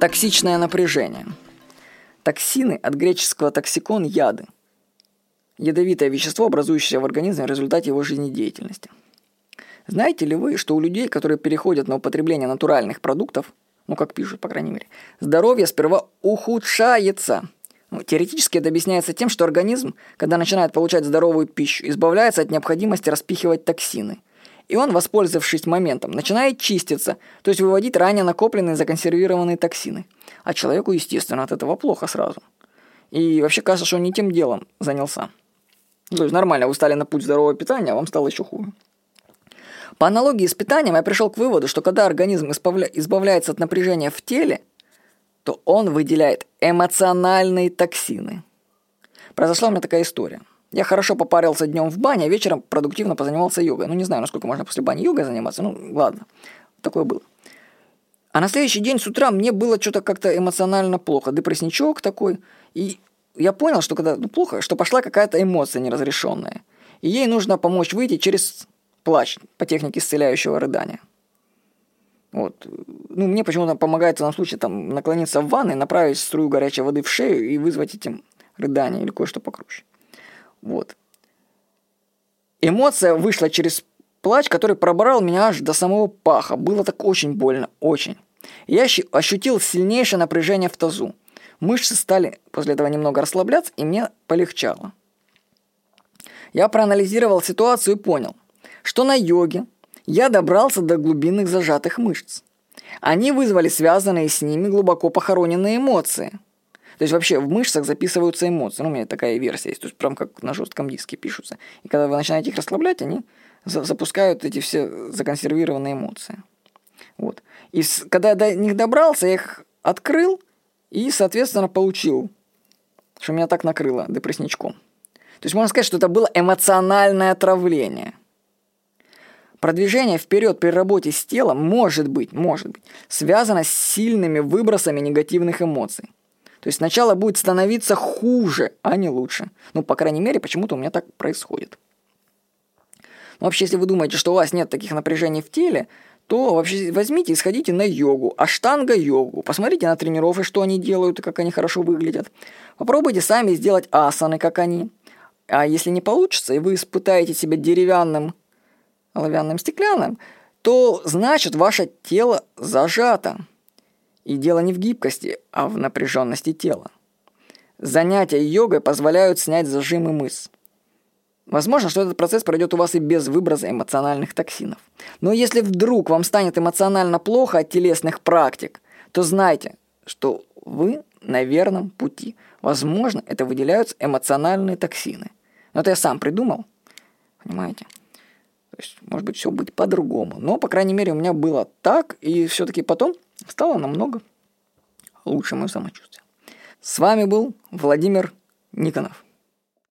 Токсичное напряжение. Токсины от греческого токсикон – яды. Ядовитое вещество, образующееся в организме в результате его жизнедеятельности. Знаете ли вы, что у людей, которые переходят на употребление натуральных продуктов, ну, как пишут, по крайней мере, здоровье сперва ухудшается. Ну, теоретически это объясняется тем, что организм, когда начинает получать здоровую пищу, избавляется от необходимости распихивать токсины – и он, воспользовавшись моментом, начинает чиститься, то есть выводить ранее накопленные законсервированные токсины. А человеку, естественно, от этого плохо сразу. И вообще кажется, что он не тем делом занялся. То есть нормально, вы стали на путь здорового питания, а вам стало еще хуже. По аналогии с питанием я пришел к выводу, что когда организм избавляется от напряжения в теле, то он выделяет эмоциональные токсины. Произошла у меня такая история – я хорошо попарился днем в бане, а вечером продуктивно позанимался йогой. Ну, не знаю, насколько можно после бани йогой заниматься, ну, ладно, такое было. А на следующий день с утра мне было что-то как-то эмоционально плохо, депрессничок такой, и я понял, что когда ну, плохо, что пошла какая-то эмоция неразрешенная, и ей нужно помочь выйти через плач по технике исцеляющего рыдания. Вот. Ну, мне почему-то помогает в данном случае там, наклониться в ванной, направить струю горячей воды в шею и вызвать этим рыдание или кое-что покруче. Вот. Эмоция вышла через плач, который пробрал меня аж до самого паха. Было так очень больно, очень. Я ощутил сильнейшее напряжение в тазу. Мышцы стали после этого немного расслабляться, и мне полегчало. Я проанализировал ситуацию и понял, что на йоге я добрался до глубинных зажатых мышц. Они вызвали связанные с ними глубоко похороненные эмоции – то есть вообще в мышцах записываются эмоции. Ну, у меня такая версия есть. То есть прям как на жестком диске пишутся. И когда вы начинаете их расслаблять, они запускают эти все законсервированные эмоции. Вот. И с, когда я до них добрался, я их открыл и, соответственно, получил, что меня так накрыло депрессничком. То есть можно сказать, что это было эмоциональное отравление. Продвижение вперед при работе с телом может быть, может быть, связано с сильными выбросами негативных эмоций. То есть сначала будет становиться хуже, а не лучше. Ну, по крайней мере, почему-то у меня так происходит. Но вообще, если вы думаете, что у вас нет таких напряжений в теле, то вообще возьмите и сходите на йогу, аштанга-йогу. Посмотрите на тренировки, что они делают и как они хорошо выглядят. Попробуйте сами сделать асаны, как они. А если не получится, и вы испытаете себя деревянным, оловянным, стеклянным, то значит ваше тело зажато. И дело не в гибкости, а в напряженности тела. Занятия йогой позволяют снять зажимы мышц. Возможно, что этот процесс пройдет у вас и без выброса эмоциональных токсинов. Но если вдруг вам станет эмоционально плохо от телесных практик, то знайте, что вы на верном пути. Возможно, это выделяются эмоциональные токсины. Но это я сам придумал. Понимаете? То есть, может быть, все будет по-другому. Но, по крайней мере, у меня было так, и все-таки потом стало намного лучше мое самочувствие. С вами был Владимир Никонов.